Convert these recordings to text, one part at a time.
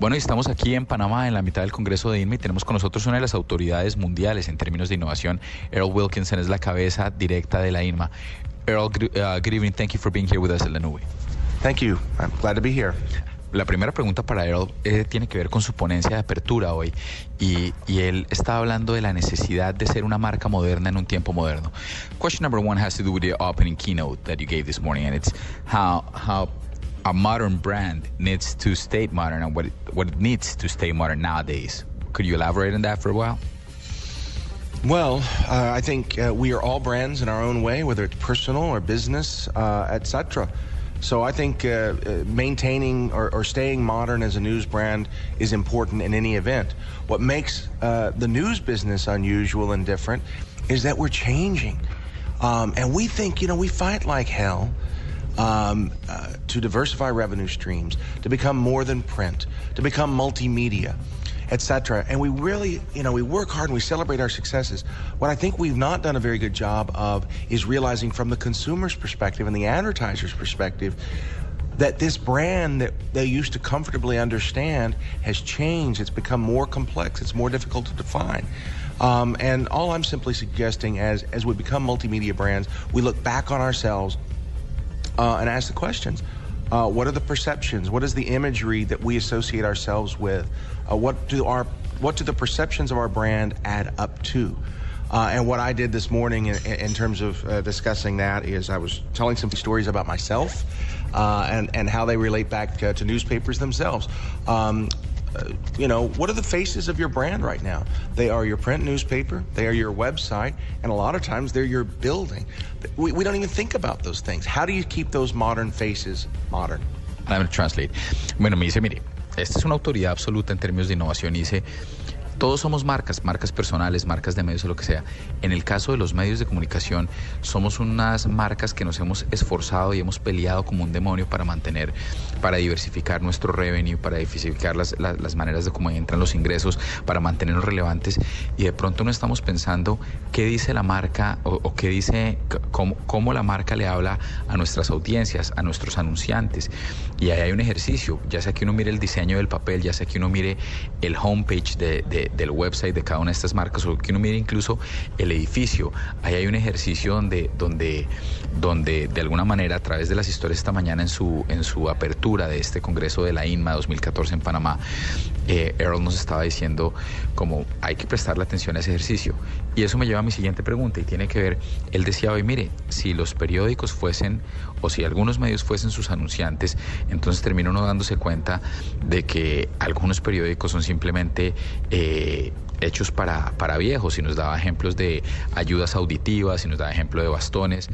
Bueno, estamos aquí en Panamá, en la mitad del Congreso de INMA, y tenemos con nosotros una de las autoridades mundiales en términos de innovación. Earl Wilkinson es la cabeza directa de la INMA. Earl, uh, good evening. Thank you for being here with us at la nube. Thank you. I'm glad to be here. La primera pregunta para Earl eh, tiene que ver con su ponencia de apertura hoy y, y, él está hablando de la necesidad de ser una marca moderna en un tiempo moderno. Question number one has to do with the opening keynote that you gave this morning and it's how, how a modern brand needs to stay modern and what it, what it needs to stay modern nowadays. Could you elaborate on that for a while? Well, uh, I think uh, we are all brands in our own way, whether it's personal or business, uh, etc. So I think uh, uh, maintaining or, or, staying modern as a news brand is important in any event. What makes uh, the news business unusual and different is that we're changing. Um, and we think, you know, we fight like hell um, uh, to diversify revenue streams, to become more than print, to become multimedia, etc. And we really, you know, we work hard and we celebrate our successes. What I think we've not done a very good job of is realizing from the consumer's perspective and the advertiser's perspective that this brand that they used to comfortably understand has changed. It's become more complex. It's more difficult to define. Um, and all I'm simply suggesting as as we become multimedia brands, we look back on ourselves uh, and ask the questions. Uh, what are the perceptions? What is the imagery that we associate ourselves with? Uh, what do our what do the perceptions of our brand add up to? Uh, and what I did this morning in, in terms of uh, discussing that is I was telling some stories about myself uh, and and how they relate back to newspapers themselves. Um, uh, you know, what are the faces of your brand right now? They are your print newspaper, they are your website, and a lot of times they're your building. We, we don't even think about those things. How do you keep those modern faces modern? I'm going to translate. Bueno, me dice, mire, esta es una autoridad absoluta en términos de innovación. Y dice, todos somos marcas, marcas personales, marcas de medios o lo que sea. En el caso de los medios de comunicación, somos unas marcas que nos hemos esforzado y hemos peleado como un demonio para mantener, para diversificar nuestro revenue, para diversificar las, las, maneras de cómo entran los ingresos, para mantenernos relevantes. Y de pronto no estamos pensando qué dice la marca o, qué dice, cómo, cómo la marca le habla a nuestras audiencias, a nuestros anunciantes. Y ahí hay un ejercicio, ya sea que uno mire el diseño del papel, ya sea que uno mire el homepage de del website de cada una de estas marcas o que uno mire incluso el edificio. Ahí hay un ejercicio donde, donde, donde de alguna manera a través de las historias esta mañana en su, en su apertura de este Congreso de la INMA 2014 en Panamá, eh, Earl nos estaba diciendo como hay que prestarle atención a ese ejercicio. Y eso me lleva a mi siguiente pregunta y tiene que ver, él decía hoy, mire, si los periódicos fuesen o si algunos medios fuesen sus anunciantes, entonces termina uno dándose cuenta de que algunos periódicos son simplemente... Eh, hechos para, para viejos y nos daba ejemplos de ayudas auditivas y nos daba ejemplo de bastones.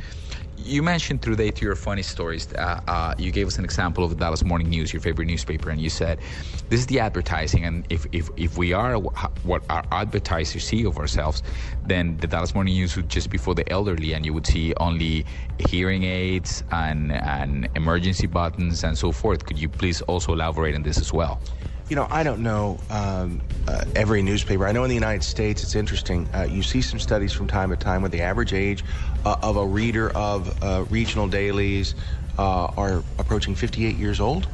you mentioned through to your funny stories. Uh, uh, you gave us an example of the Dallas Morning News, your favorite newspaper, and you said, "This is the advertising, and if if if we are what our advertisers see of ourselves, then the Dallas Morning News would just be for the elderly, and you would see only hearing aids and and emergency buttons and so forth." Could you please also elaborate on this as well? You know, I don't know um, uh, every newspaper. I know in the United States, it's interesting. Uh, you see some studies from time to time where the average age uh, of a reader of uh, regional dailies uh, are approaching 58 years old.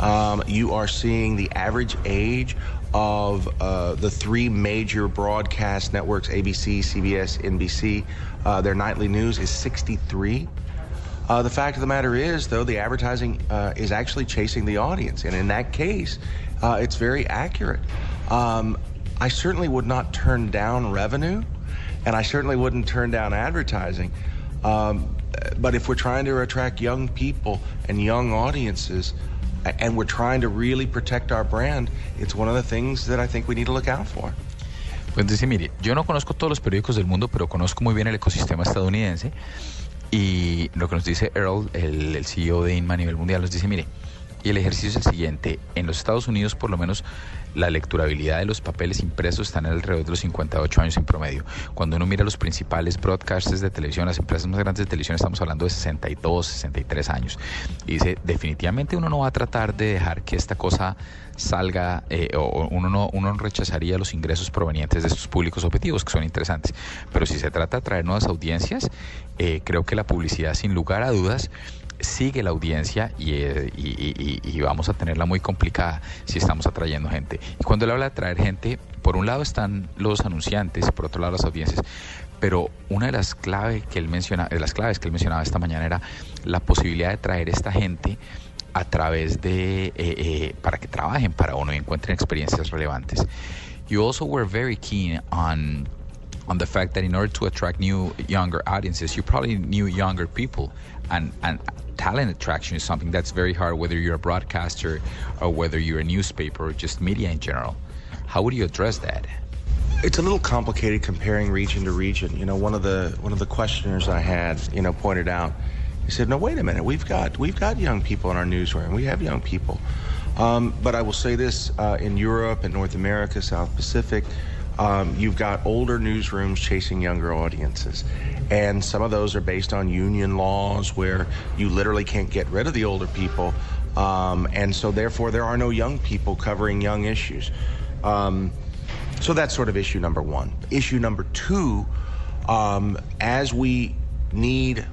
Um, you are seeing the average age of uh, the three major broadcast networks ABC, CBS, NBC. their nightly news is 63. Uh, the fact of the matter is, though, the advertising uh, is actually chasing the audience. And in that case, uh, it's very accurate. Um, I certainly would not turn down revenue, and I certainly wouldn't turn down advertising. Um, but if we're trying to attract young people and young audiences, and we're trying to really protect our brand, it's one of the things that I think we need to look out for. Pues dice, mire, yo no conozco todos los periódicos del mundo, pero conozco muy bien el ecosistema estadounidense. Y lo que nos dice Earl, el, CEO de INMA a nivel mundial, nos dice, mire, y el ejercicio es el siguiente, en los Estados Unidos por lo menos la lecturabilidad de los papeles impresos están alrededor de los 58 años en promedio. Cuando uno mira los principales broadcasters de televisión, las empresas más grandes de televisión, estamos hablando de 62, 63 años. Y dice, definitivamente uno no va a tratar de dejar que esta cosa salga eh, o uno no, uno rechazaría los ingresos provenientes de estos públicos objetivos que son interesantes. Pero si se trata de traer nuevas audiencias, eh, creo que la publicidad sin lugar a dudas sigue la audiencia eh, y, vamos a tenerla muy complicada si estamos atrayendo gente. Y cuando él habla de atraer gente, por un lado están los anunciantes, por otro lado las audiencias. Pero una de las claves que él menciona, de las claves que él mencionaba esta mañana era la posibilidad de traer esta gente a través de eh, eh, para que trabajen para uno y encuentren experiencias relevantes. You also were very keen on on the fact that in order to attract new younger audiences, you probably new younger people and and talent attraction is something that's very hard whether you're a broadcaster or whether you're a newspaper or just media in general. How would you address that? It's a little complicated comparing region to region. You know, one of the one of the questioners I had, you know, pointed out. He said, "No, wait a minute. We've got we've got young people in our newsroom. We have young people." Um, but I will say this: uh, in Europe and North America, South Pacific, um, you've got older newsrooms chasing younger audiences. And some of those are based on union laws where you literally can't get rid of the older people. Um, and so, therefore, there are no young people covering young issues. Um, so, that's sort of issue number one. Issue number two um, as we need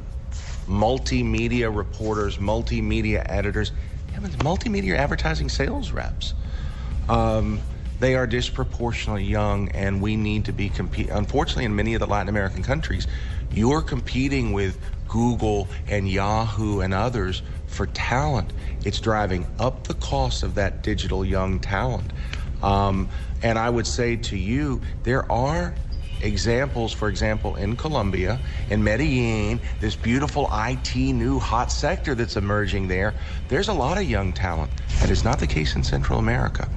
multimedia reporters, multimedia editors, multimedia advertising sales reps. Um, they are disproportionately young, and we need to be compete. Unfortunately, in many of the Latin American countries, you're competing with Google and Yahoo and others for talent. It's driving up the cost of that digital young talent. Um, and I would say to you, there are examples, for example, in Colombia, in Medellin, this beautiful IT new hot sector that's emerging there. There's a lot of young talent. That is not the case in Central America.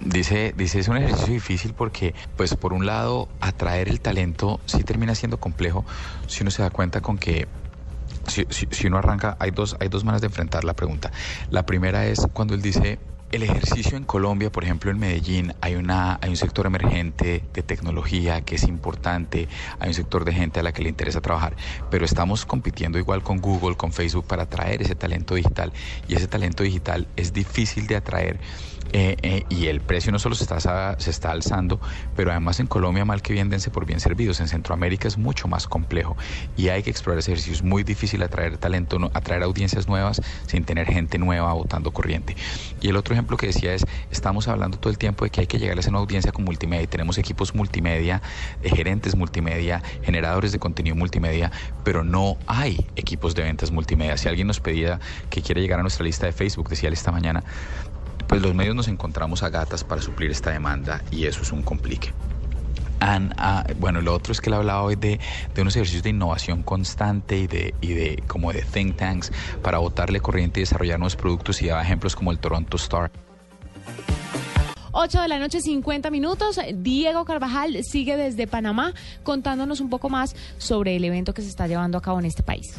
Dice, dice, es un ejercicio difícil porque, pues, por un lado, atraer el talento sí termina siendo complejo si uno se da cuenta con que si, si, uno arranca, hay dos, hay dos maneras de enfrentar la pregunta. La primera es cuando él dice, el ejercicio en Colombia, por ejemplo en Medellín, hay, una, hay un sector emergente de tecnología que es importante, hay un sector de gente a la que le interesa trabajar, pero estamos compitiendo igual con Google, con Facebook para atraer ese talento digital y ese talento digital es difícil de atraer eh, eh, y el precio no solo se está, se está alzando, pero además en Colombia mal que bien dense por bien servidos. En Centroamérica es mucho más complejo y hay que explorar ese ejercicio. Es muy difícil atraer talento, atraer audiencias nuevas sin tener gente nueva votando corriente. Y el otro ejemplo que decía es, estamos hablando todo el tiempo de que hay que llegarles a una audiencia con multimedia y tenemos equipos multimedia, eh, gerentes multimedia, generadores de contenido multimedia, pero no hay equipos de ventas multimedia. Si alguien nos pedía que quiere llegar a nuestra lista de Facebook, decía él esta mañana, pues los medios nos encontramos a gatas para suplir esta demanda y eso es un complique. Uh, bueno, lo otro es que él hablaba hoy de, de, unos ejercicios de innovación constante y de, y de como de think tanks para botarle corriente y desarrollar nuevos productos y daba ejemplos como el Toronto Star. 8 de la noche, 50 minutos. Diego Carvajal sigue desde Panamá contándonos un poco más sobre el evento que se está llevando a cabo en este país.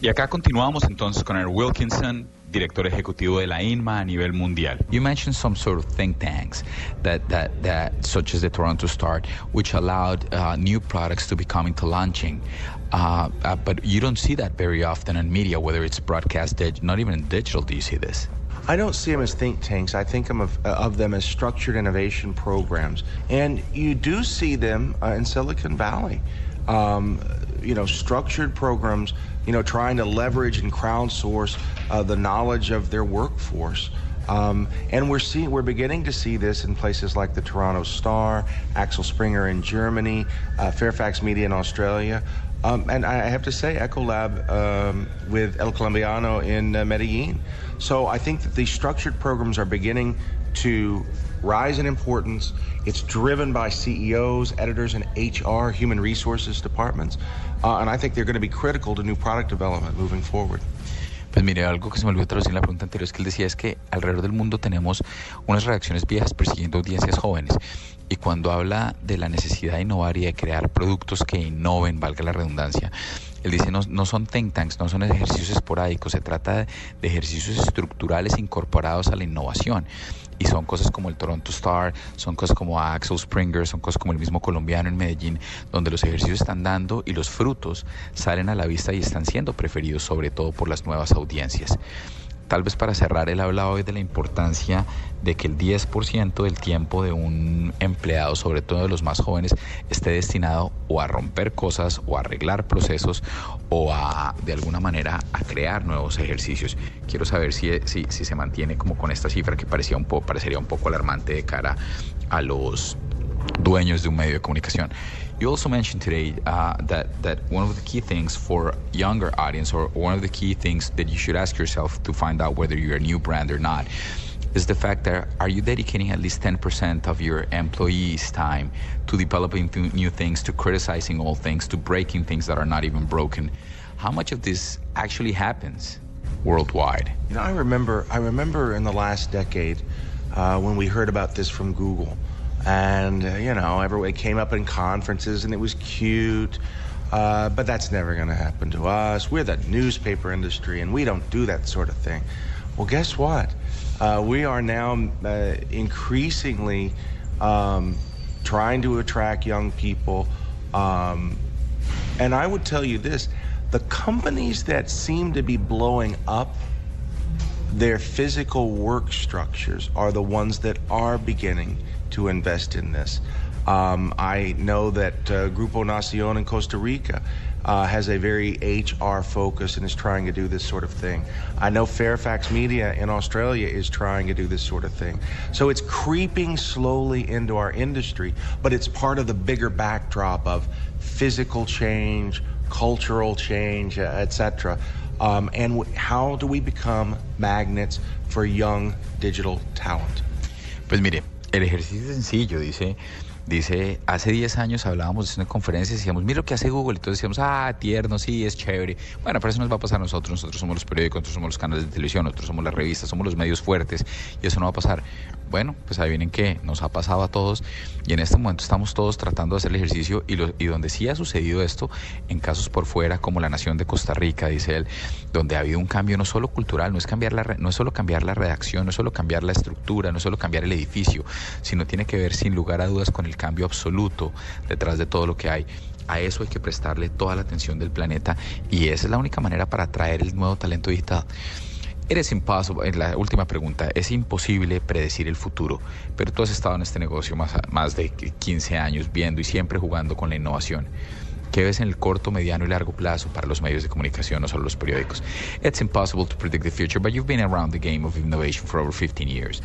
Y acá continuamos entonces con el Wilkinson director ejecutivo de la INMA a nivel mundial. You mentioned some sort of think tanks that, that, that such as the Toronto Star, which allowed uh, new products to be coming to launching. Uh, uh, but you don't see that very often in media, whether it's broadcast, not even in digital. Do you see this? I don't see them as think tanks. I think of, uh, of them as structured innovation programs. And you do see them uh, in Silicon Valley. Um, you know, structured programs, you know, trying to leverage and crowdsource uh, the knowledge of their workforce. Um, and we're seeing, we're beginning to see this in places like the Toronto Star, Axel Springer in Germany, uh, Fairfax Media in Australia. Um, and I have to say, Ecolab um, with El Colombiano in uh, Medellin. So I think that these structured programs are beginning to rise in importance. It's driven by CEOs, editors, and HR, human resources departments. Uh, and I think they're going to be critical to new product development moving forward. Pues mire, algo que se me olvidó traducir en la pregunta anterior es que él decía es que alrededor del mundo tenemos unas reacciones viejas persiguiendo audiencias jóvenes. Y cuando habla de la necesidad de innovar y de crear productos que innoven, valga la redundancia, Él dice, no, no son think tanks, no son ejercicios esporádicos, se trata de ejercicios estructurales incorporados a la innovación y son cosas como el Toronto Star, son cosas como Axel Springer, son cosas como el mismo colombiano en Medellín, donde los ejercicios están dando y los frutos salen a la vista y están siendo preferidos sobre todo por las nuevas audiencias. Tal vez para cerrar, él hablado hoy de la importancia de que el 10% del tiempo de un empleado, sobre todo de los más jóvenes, esté destinado o a romper cosas o a arreglar procesos o a, de alguna manera, a crear nuevos ejercicios. Quiero saber si, si, si se mantiene como con esta cifra que parecía un poco, parecería un poco alarmante de cara a los dueños de un medio de comunicación. You also mentioned today uh, that that one of the key things for younger audience, or one of the key things that you should ask yourself to find out whether you're a new brand or not, is the fact that are you dedicating at least 10% of your employees' time to developing new things, to criticizing old things, to breaking things that are not even broken? How much of this actually happens worldwide? You know, I remember I remember in the last decade uh, when we heard about this from Google and uh, you know everybody came up in conferences and it was cute. Uh, but that's never going to happen to us. We're the newspaper industry and we don't do that sort of thing. Well guess what? Uh, we are now uh, increasingly um, trying to attract young people. Um, and i would tell you this the companies that seem to be blowing up their physical work structures are the ones that are beginning to invest in this. Um, I know that uh, Grupo Nacion in Costa Rica uh, has a very HR focus and is trying to do this sort of thing. I know Fairfax Media in Australia is trying to do this sort of thing. So it's creeping slowly into our industry, but it's part of the bigger backdrop of physical change, cultural change, etc. Um, and w- how do we become magnets for young digital talent? Pues mire, el ejercicio es sencillo, dice, dice, hace 10 años hablábamos en una conferencia y decíamos, mira lo que hace Google, todos decíamos, ah, tierno, sí, es chévere. Bueno, pero eso nos va a pasar a nosotros, nosotros somos los periódicos, nosotros somos los canales de televisión, nosotros somos las revistas, somos los medios fuertes, y eso no va a pasar. Bueno, pues adivinen qué, nos ha pasado a todos y en este momento estamos todos tratando de hacer el ejercicio y, lo, y donde sí ha sucedido esto, en casos por fuera, como la nación de Costa Rica, dice él, donde ha habido un cambio no solo cultural, no es, cambiar la, no es solo cambiar la redacción, no es solo cambiar la estructura, no es solo cambiar el edificio, sino tiene que ver sin lugar a dudas con el cambio absoluto detrás de todo lo que hay. A eso hay que prestarle toda la atención del planeta y esa es la única manera para atraer el nuevo talento digital. Eres imposible, en la última pregunta, es imposible predecir el futuro, pero tú has estado en este negocio más, más de 15 años viendo y siempre jugando con la innovación. ¿Qué ves en el corto, mediano y largo plazo para los medios de comunicación, no solo los periódicos? It's impossible to predict the future, but you've been around the game of innovation for over 15 years.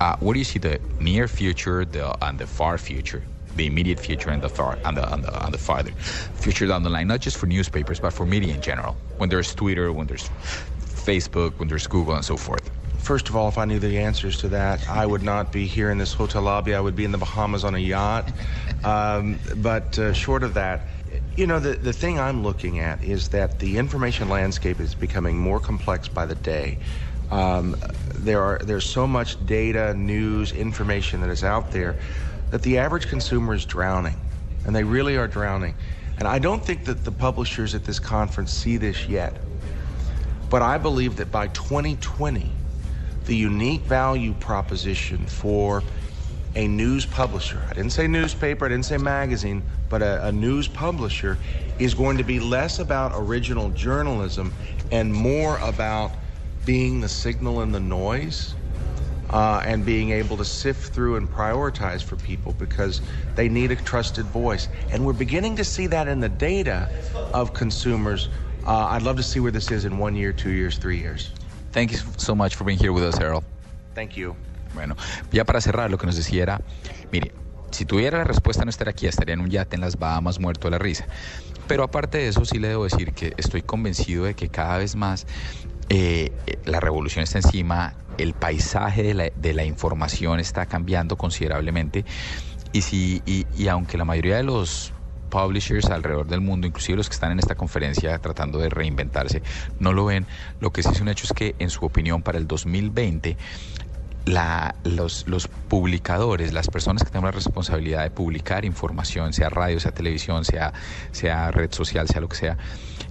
Uh, what do you see the near future the, and the far future? the immediate future and the far and the, and the, and the farther future down the line, not just for newspapers but for media in general. When there's Twitter, when there's Facebook, when there's Google, and so forth? First of all, if I knew the answers to that, I would not be here in this hotel lobby. I would be in the Bahamas on a yacht. Um, but uh, short of that, you know, the, the thing I'm looking at is that the information landscape is becoming more complex by the day. Um, there are there's so much data, news, information that is out there that the average consumer is drowning, and they really are drowning. And I don't think that the publishers at this conference see this yet. But I believe that by 2020, the unique value proposition for a news publisher, I didn't say newspaper, I didn't say magazine, but a, a news publisher is going to be less about original journalism and more about being the signal in the noise uh, and being able to sift through and prioritize for people because they need a trusted voice. And we're beginning to see that in the data of consumers Uh, I'd love to see where this is in one year, two years, three years. Thank you so much for being here with us, Harold. Thank you. Bueno, ya para cerrar, lo que nos decía era, mire, si tuviera la respuesta no estaría aquí, estaría en un yate en las Bahamas muerto de la risa. Pero aparte de eso, sí le debo decir que estoy convencido de que cada vez más eh, la revolución está encima, el paisaje de la, información está cambiando considerablemente y, si, y aunque la mayoría de los publishers alrededor del mundo, inclusive los que están en esta conferencia tratando de reinventarse, no lo ven. Lo que sí es un hecho es que, en su opinión, para el 2020, la, los, los, publicadores, las personas que tengan la responsabilidad de publicar información, sea radio, sea televisión, sea, sea red social, sea lo que sea,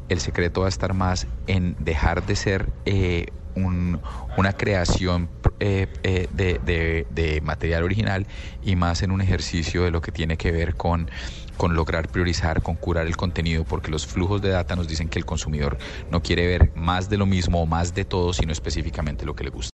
el secreto va a estar más en dejar de ser eh, un, una creación eh, eh, de, de, de, material original y más en un ejercicio de lo que tiene que ver con, con lograr priorizar, con curar el contenido, porque los flujos de data nos dicen que el consumidor no quiere ver más de lo mismo o más de todo, sino específicamente lo que le gusta.